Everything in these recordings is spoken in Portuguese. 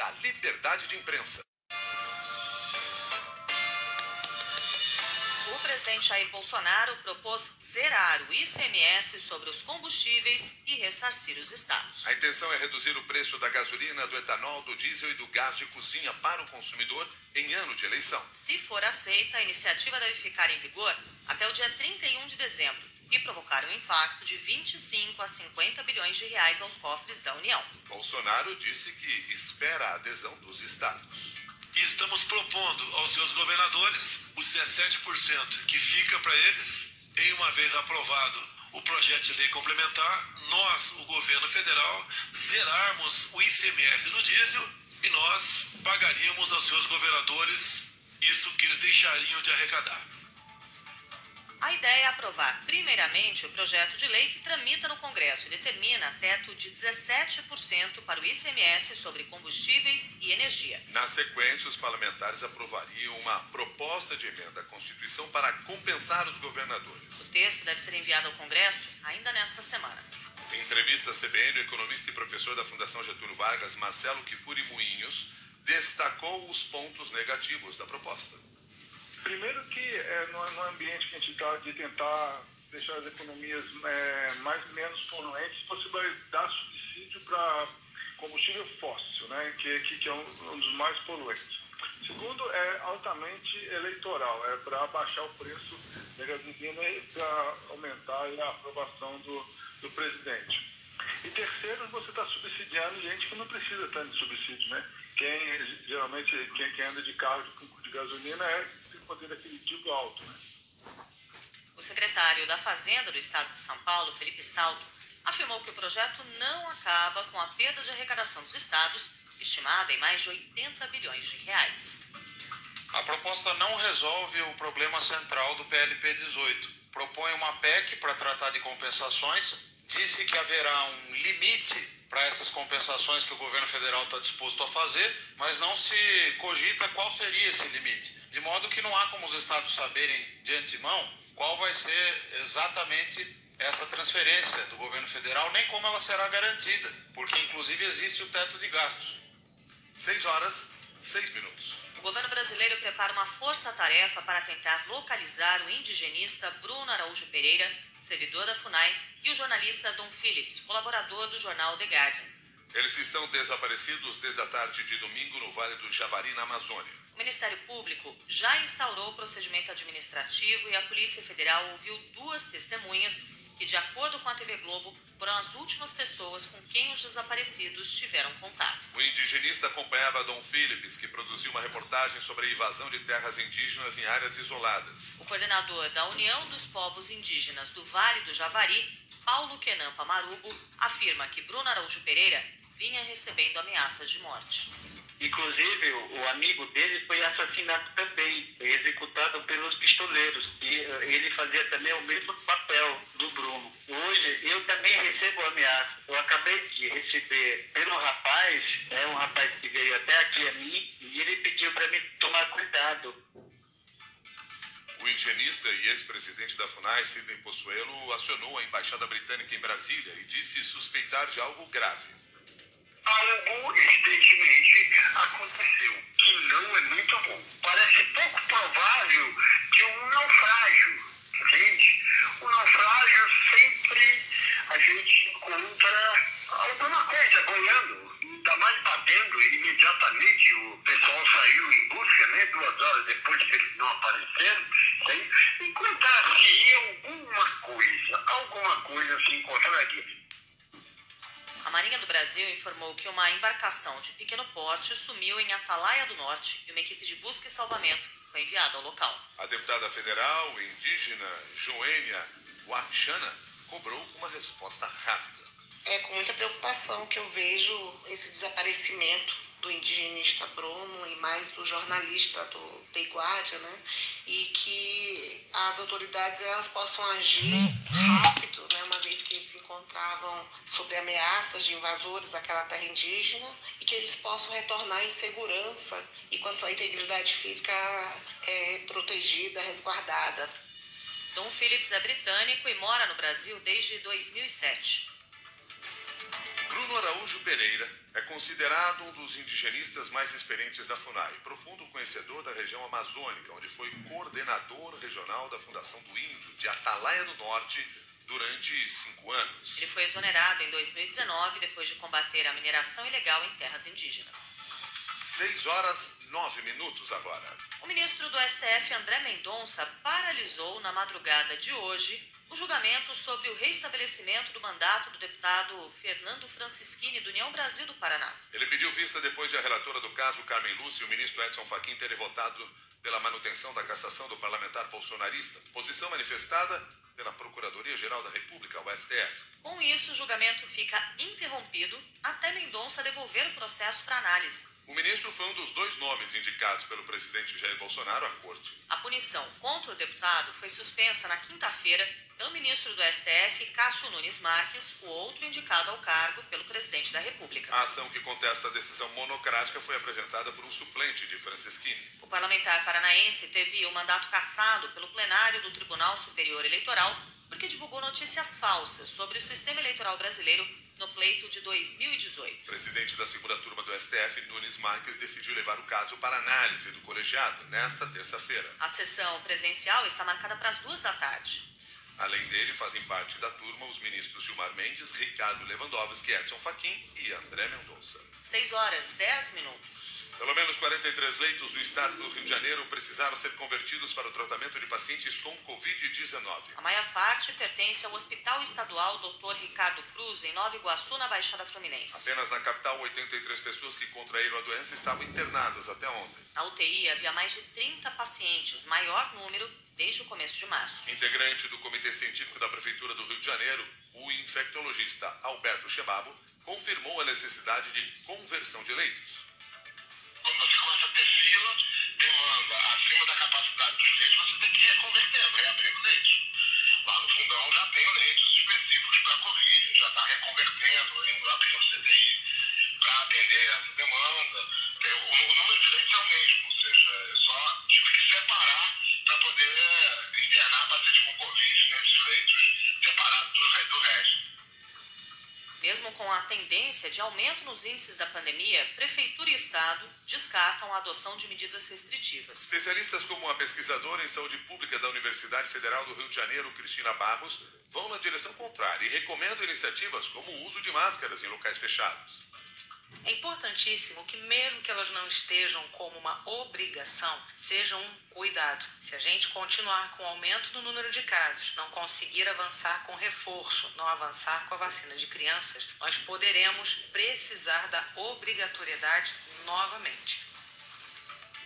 da liberdade de imprensa. O presidente Jair Bolsonaro propôs zerar o ICMS sobre os combustíveis e ressarcir os estados. A intenção é reduzir o preço da gasolina, do etanol, do diesel e do gás de cozinha para o consumidor em ano de eleição. Se for aceita, a iniciativa deve ficar em vigor até o dia 31 de dezembro e provocar um impacto de 25 a 50 bilhões de reais aos cofres da União. Bolsonaro disse que espera a adesão dos estados. E estamos propondo aos seus governadores os 17% que fica para eles, em uma vez aprovado o projeto de lei complementar, nós, o governo federal, zerarmos o ICMS do diesel e nós pagaríamos aos seus governadores isso que eles deixariam de arrecadar. A ideia é aprovar, primeiramente, o projeto de lei que tramita no Congresso e determina teto de 17% para o ICMS sobre combustíveis e energia. Na sequência, os parlamentares aprovariam uma proposta de emenda à Constituição para compensar os governadores. O texto deve ser enviado ao Congresso ainda nesta semana. Em entrevista à CBN, o economista e professor da Fundação Getúlio Vargas, Marcelo Kifuri Moinhos, destacou os pontos negativos da proposta. Primeiro que é, no, no ambiente que a gente está de tentar deixar as economias é, mais menos poluentes, você vai dar subsídio para combustível fóssil, né, que, que, que é um, um, dos mais poluentes. Segundo, é altamente eleitoral, é para baixar o preço da gasolina e para aumentar a aprovação do, do presidente. E terceiro, você está subsidiando gente que não precisa tanto de subsídio, né? Quem geralmente quem, quem anda de carro de, de gasolina é poder aquisitivo alto. Né? O secretário da Fazenda do Estado de São Paulo, Felipe Salto, afirmou que o projeto não acaba com a perda de arrecadação dos estados, estimada em mais de 80 bilhões de reais. A proposta não resolve o problema central do PLP 18. Propõe uma PEC para tratar de compensações, disse que haverá um limite para essas compensações que o governo federal está disposto a fazer, mas não se cogita qual seria esse limite. De modo que não há como os estados saberem de antemão qual vai ser exatamente essa transferência do governo federal, nem como ela será garantida, porque inclusive existe o teto de gastos. Seis horas, seis minutos. O governo brasileiro prepara uma força-tarefa para tentar localizar o indigenista Bruno Araújo Pereira, servidor da FUNAI, e o jornalista Don Phillips, colaborador do jornal The Guardian. Eles estão desaparecidos desde a tarde de domingo no Vale do Javari, na Amazônia. O Ministério Público já instaurou o procedimento administrativo e a Polícia Federal ouviu duas testemunhas que, de acordo com a TV Globo, foram as últimas pessoas com quem os desaparecidos tiveram contato. O indigenista acompanhava Dom Phillips, que produziu uma reportagem sobre a invasão de terras indígenas em áreas isoladas. O coordenador da União dos Povos Indígenas do Vale do Javari, Paulo Kenampa Marubo, afirma que Bruno Araújo Pereira vinha recebendo ameaças de morte. Inclusive, o amigo dele foi assassinado também, foi executado pelos pistoleiros. E eh, ele fazia também o mesmo papel do Bruno. Hoje, eu também recebo ameaça. Eu acabei de receber pelo rapaz, é um rapaz que veio até aqui a mim, e ele pediu para mim tomar cuidado. O higienista e ex-presidente da FUNAI, Sidney Possuelo, acionou a Embaixada Britânica em Brasília e disse suspeitar de algo grave aconteceu, que não é muito bom. Parece pouco provável que um naufrágio, entende? O naufrágio sempre a gente encontra alguma coisa boiando, ainda mais batendo, imediatamente o pessoal saiu em busca, né? Duas horas depois que eles não apareceram, encontrar-se alguma coisa, alguma coisa se encontraria. A Marinha do Brasil informou que uma embarcação de pequeno porte sumiu em Atalaia do Norte e uma equipe de busca e salvamento foi enviada ao local. A deputada federal indígena Joênia Wachana cobrou uma resposta rápida. É com muita preocupação que eu vejo esse desaparecimento do indigenista Bruno e mais do jornalista do The Guardian, né? E que as autoridades elas possam agir rápido, né? Uma vez que eles se encontravam sobre ameaças de invasores daquela terra indígena e que eles possam retornar em segurança e com a sua integridade física é, protegida, resguardada. Dom Phillips é britânico e mora no Brasil desde 2007. Bruno Araújo Pereira É considerado um dos indigenistas mais experientes da FUNAI, profundo conhecedor da região amazônica, onde foi coordenador regional da Fundação do Índio, de Atalaia do Norte, durante cinco anos. Ele foi exonerado em 2019 depois de combater a mineração ilegal em terras indígenas. 6 horas 9 minutos agora. O ministro do STF, André Mendonça, paralisou na madrugada de hoje o julgamento sobre o reestabelecimento do mandato do deputado Fernando Francischini, do União Brasil do Paraná. Ele pediu vista depois de a relatora do caso, Carmen Lúcia, e o ministro Edson Fachin terem votado pela manutenção da cassação do parlamentar bolsonarista, posição manifestada pela Procuradoria-Geral da República, o STF. Com isso, o julgamento fica interrompido até Mendonça devolver o processo para análise. O ministro foi um dos dois nomes indicados pelo presidente Jair Bolsonaro à corte. A punição contra o deputado foi suspensa na quinta-feira pelo ministro do STF, Cássio Nunes Marques, o outro indicado ao cargo pelo presidente da República. A ação que contesta a decisão monocrática foi apresentada por um suplente de Francisquini. O parlamentar paranaense teve o mandato cassado pelo plenário do Tribunal Superior Eleitoral porque divulgou notícias falsas sobre o sistema eleitoral brasileiro no pleito de 2018. O presidente da segunda turma do STF, Nunes Marques, decidiu levar o caso para análise do colegiado nesta terça-feira. A sessão presencial está marcada para as duas da tarde. Além dele, fazem parte da turma os ministros Gilmar Mendes, Ricardo Lewandowski, Edson Fachin e André Mendonça. 6 horas 10 minutos. Pelo menos 43 leitos do estado do Rio de Janeiro precisaram ser convertidos para o tratamento de pacientes com Covid-19. A maior parte pertence ao Hospital Estadual Dr. Ricardo Cruz, em Nova Iguaçu, na Baixada Fluminense. Apenas na capital, 83 pessoas que contraíram a doença estavam internadas até ontem. Na UTI havia mais de 30 pacientes, maior número desde o começo de março. Integrante do Comitê Científico da Prefeitura do Rio de Janeiro, o infectologista Alberto Chebabo confirmou a necessidade de conversão de leitos. Mesmo, ou seja, eu só tive que separar para poder internar pacientes com Covid nesses leitos separados do, resto. Mesmo com a tendência de aumento nos índices da pandemia, Prefeitura e Estado descartam a adoção de medidas restritivas. Especialistas como a pesquisadora em saúde pública da Universidade Federal do Rio de Janeiro, Cristina Barros, vão na direção contrária e recomendam iniciativas como o uso de máscaras em locais fechados. É importantíssimo que, mesmo que elas não estejam como uma obrigação, sejam um cuidado. Se a gente continuar com o aumento do número de casos, não conseguir avançar com reforço, não avançar com a vacina de crianças, nós poderemos precisar da obrigatoriedade novamente.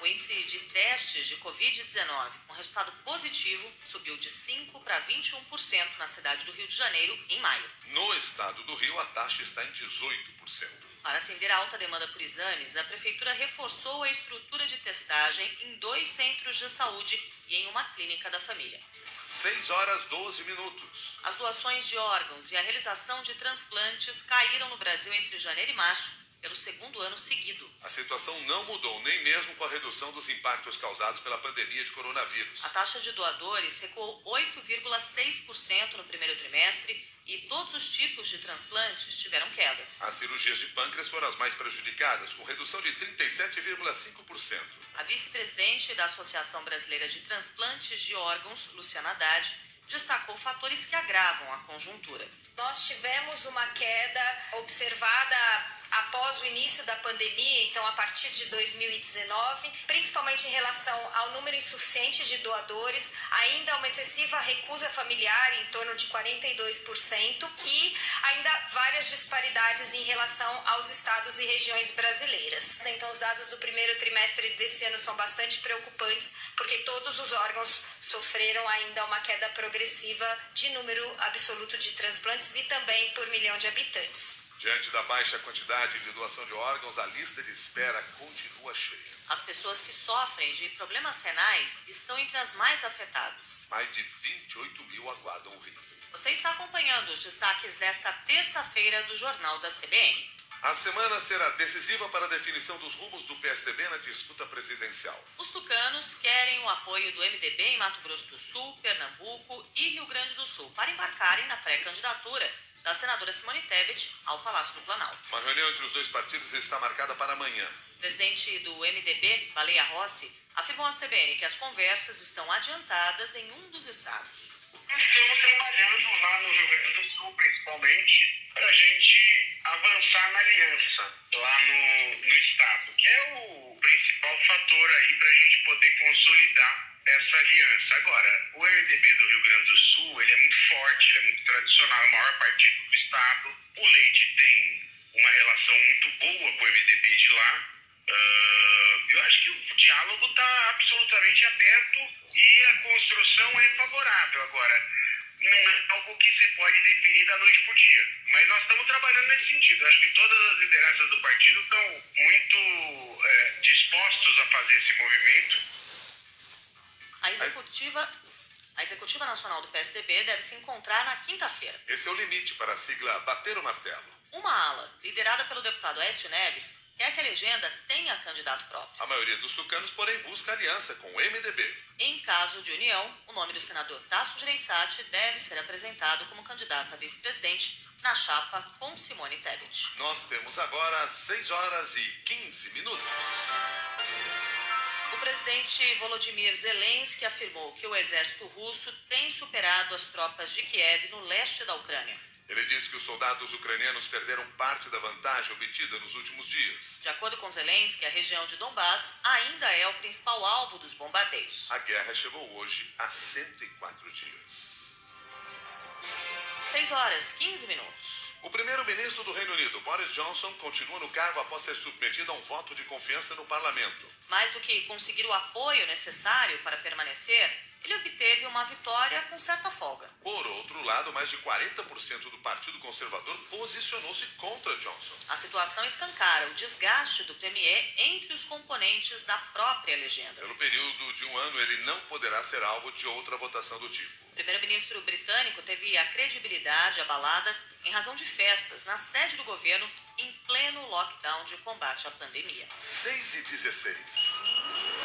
O índice de testes de Covid-19 com resultado positivo subiu de 5% para 21% na cidade do Rio de Janeiro em maio. No estado do Rio, a taxa está em 18%. Para atender a alta demanda por exames, a Prefeitura reforçou a estrutura de testagem em dois centros de saúde e em uma clínica da família. 6 horas 12 minutos. As doações de órgãos e a realização de transplantes caíram no Brasil entre janeiro e março pelo segundo ano seguido. A situação não mudou, nem mesmo com a redução dos impactos causados pela pandemia de coronavírus. A taxa de doadores recuou 8,6% no primeiro trimestre e todos os tipos de transplantes tiveram queda. As cirurgias de pâncreas foram as mais prejudicadas, com redução de 37,5%. A vice-presidente da Associação Brasileira de Transplantes de Órgãos, Luciana Haddad, destacou fatores que agravam a conjuntura. Nós tivemos uma queda observada após o início da pandemia, então a partir de 2019, principalmente em relação ao número insuficiente de doadores, ainda uma excessiva recusa familiar, em torno de 42%, e ainda várias disparidades em relação aos estados e regiões brasileiras. Então, os dados do primeiro trimestre desse ano são bastante preocupantes, porque todos os órgãos sofreram ainda uma queda progressiva de número absoluto de transplantes e também por milhão de habitantes. Diante da baixa quantidade de doação de órgãos, a lista de espera continua cheia. As pessoas que sofrem de problemas renais estão entre as mais afetadas. Mais de 28 mil aguardam o rim. Você está acompanhando os destaques desta terça-feira do Jornal da CBN. A semana será decisiva para a definição dos rumos do PSDB na disputa presidencial. Os tucanos querem o apoio do MDB em Mato Grosso do Sul, Pernambuco e Rio Grande do Sul para embarcarem na pré-candidatura da senadora Simone Tebet ao Palácio do Planalto. Uma reunião entre os dois partidos está marcada para amanhã. O presidente do MDB, Baleia Rossi, afirmou à CBN que as conversas estão adiantadas em um dos estados. Estamos trabalhando lá no Rio Grande do Sul, principalmente, para a gente avançar na aliança lá no, no estado, que é o principal fator aí para a gente poder consolidar essa aliança. Agora, o MDB do Rio Grande do Sul, forte, ele é muito tradicional, é o maior partido do estado. O Leite tem uma relação muito boa com o MDB de lá. Uh, eu acho que o diálogo está absolutamente aberto e a construção é favorável. Agora, não é algo que se pode definir da noite para o dia. Mas nós estamos trabalhando nesse sentido. Acho que todas as lideranças do partido estão muito é, dispostos a fazer esse movimento. A executiva, a executiva nacional do PSDB deve se encontrar na quinta-feira. Esse é o limite para a sigla Bater o Martelo. Uma ala, liderada pelo deputado Écio Neves, quer que a legenda tenha candidato próprio. A maioria dos tucanos, porém, busca aliança com o MDB. Em caso de união, o nome do senador Tasso Gereissati deve ser apresentado como candidato a vice-presidente na chapa com Simone Tebet. Nós temos agora 6 horas e 15 minutos. O presidente Volodymyr Zelensky afirmou que o exército russo tem superado as tropas de Kiev no leste da Ucrânia. Ele disse que os soldados ucranianos perderam parte da vantagem obtida nos últimos dias. De acordo com Zelensky, a região de Donbass ainda é o principal alvo dos bombardeios. A guerra chegou hoje a 104 dias. 6 horas 15 minutos. O primeiro-ministro do Reino Unido, Boris Johnson, continua no cargo após ser submetido a um voto de confiança no parlamento. Mais do que conseguir o apoio necessário para permanecer, ele obteve uma vitória com certa folga. Por outro lado, mais de 40% do Partido Conservador posicionou-se contra Johnson. A situação escancara o desgaste do Premier entre os componentes da própria legenda. Pelo período de um ano, ele não poderá ser alvo de outra votação do tipo. O primeiro-ministro britânico teve a credibilidade abalada em razão de festas na sede do governo em pleno lockdown de combate à pandemia. 6 e 16.